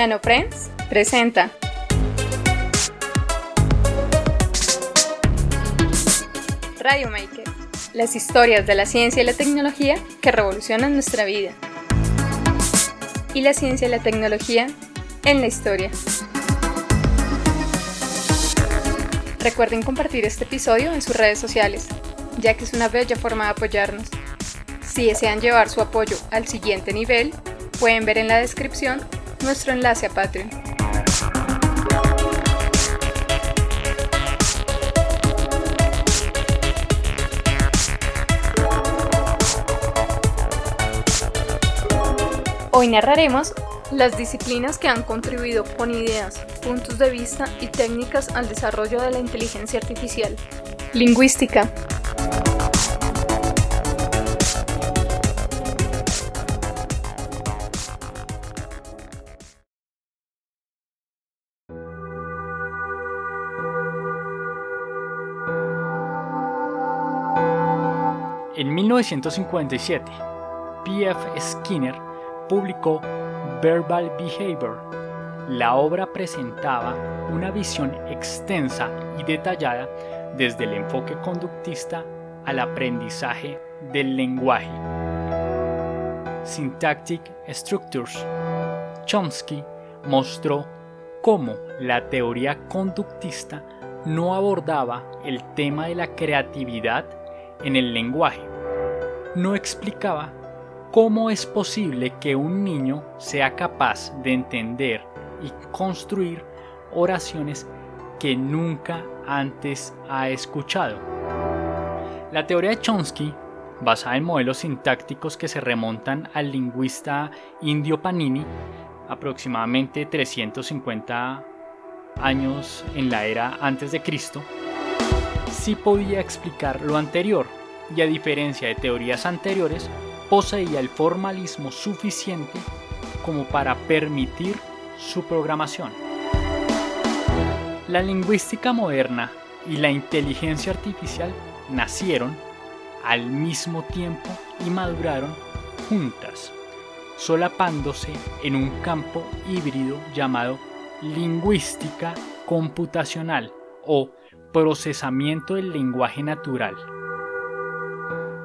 NanoFriends presenta Radio Maker, las historias de la ciencia y la tecnología que revolucionan nuestra vida. Y la ciencia y la tecnología en la historia. Recuerden compartir este episodio en sus redes sociales, ya que es una bella forma de apoyarnos. Si desean llevar su apoyo al siguiente nivel, pueden ver en la descripción nuestro enlace a Patreon. Hoy narraremos las disciplinas que han contribuido con ideas, puntos de vista y técnicas al desarrollo de la inteligencia artificial. Lingüística. En 1957, P.F. Skinner publicó Verbal Behavior. La obra presentaba una visión extensa y detallada desde el enfoque conductista al aprendizaje del lenguaje. Syntactic Structures. Chomsky mostró cómo la teoría conductista no abordaba el tema de la creatividad en el lenguaje. No explicaba cómo es posible que un niño sea capaz de entender y construir oraciones que nunca antes ha escuchado. La teoría de Chomsky, basada en modelos sintácticos que se remontan al lingüista indio Panini, aproximadamente 350 años en la era antes de Cristo, sí podía explicar lo anterior y a diferencia de teorías anteriores, poseía el formalismo suficiente como para permitir su programación. La lingüística moderna y la inteligencia artificial nacieron al mismo tiempo y maduraron juntas, solapándose en un campo híbrido llamado lingüística computacional o procesamiento del lenguaje natural.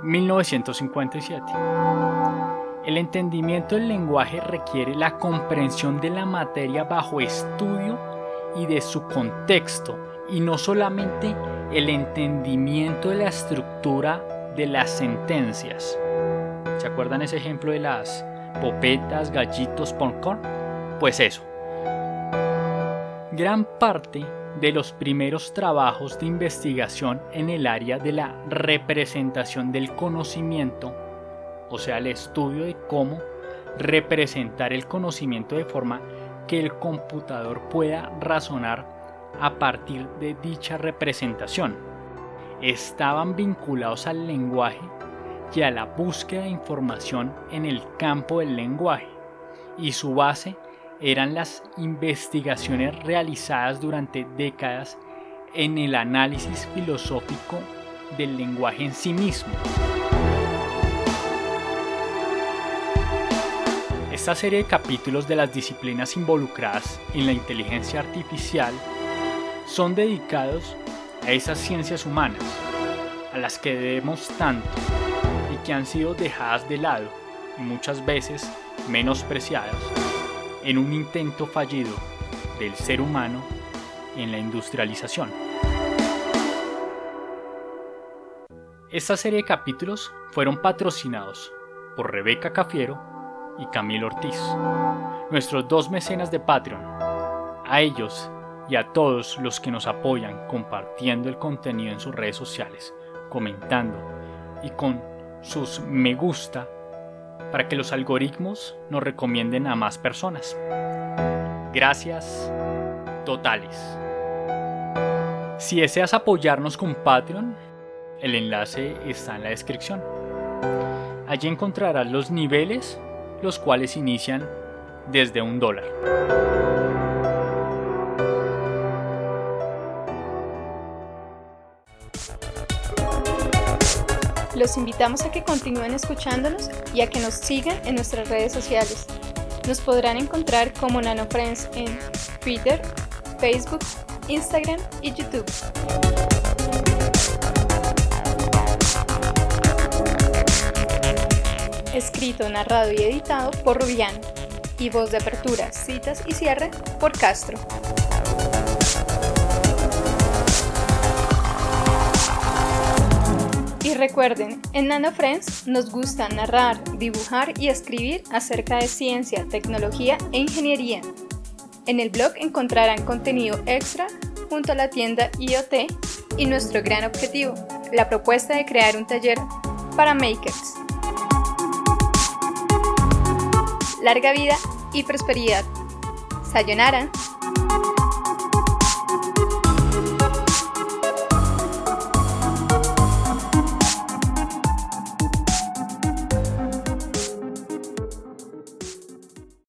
1957. El entendimiento del lenguaje requiere la comprensión de la materia bajo estudio y de su contexto, y no solamente el entendimiento de la estructura de las sentencias. ¿Se acuerdan ese ejemplo de las popetas, gallitos, popcorn? Pues eso. Gran parte de los primeros trabajos de investigación en el área de la representación del conocimiento, o sea, el estudio de cómo representar el conocimiento de forma que el computador pueda razonar a partir de dicha representación. Estaban vinculados al lenguaje y a la búsqueda de información en el campo del lenguaje, y su base eran las investigaciones realizadas durante décadas en el análisis filosófico del lenguaje en sí mismo. Esta serie de capítulos de las disciplinas involucradas en la inteligencia artificial son dedicados a esas ciencias humanas, a las que debemos tanto y que han sido dejadas de lado y muchas veces menospreciadas en un intento fallido del ser humano en la industrialización. Esta serie de capítulos fueron patrocinados por Rebeca Cafiero y Camilo Ortiz, nuestros dos mecenas de Patreon. A ellos y a todos los que nos apoyan compartiendo el contenido en sus redes sociales, comentando y con sus me gusta para que los algoritmos nos recomienden a más personas. Gracias totales. Si deseas apoyarnos con Patreon, el enlace está en la descripción. Allí encontrarás los niveles, los cuales inician desde un dólar. Los invitamos a que continúen escuchándonos y a que nos sigan en nuestras redes sociales. Nos podrán encontrar como NanoFriends en Twitter, Facebook, Instagram y YouTube. Escrito, narrado y editado por Rubián. Y voz de apertura, citas y cierre por Castro. Y recuerden, en Nano Friends nos gusta narrar, dibujar y escribir acerca de ciencia, tecnología e ingeniería. En el blog encontrarán contenido extra junto a la tienda IoT y nuestro gran objetivo, la propuesta de crear un taller para makers. Larga vida y prosperidad. Sayonara.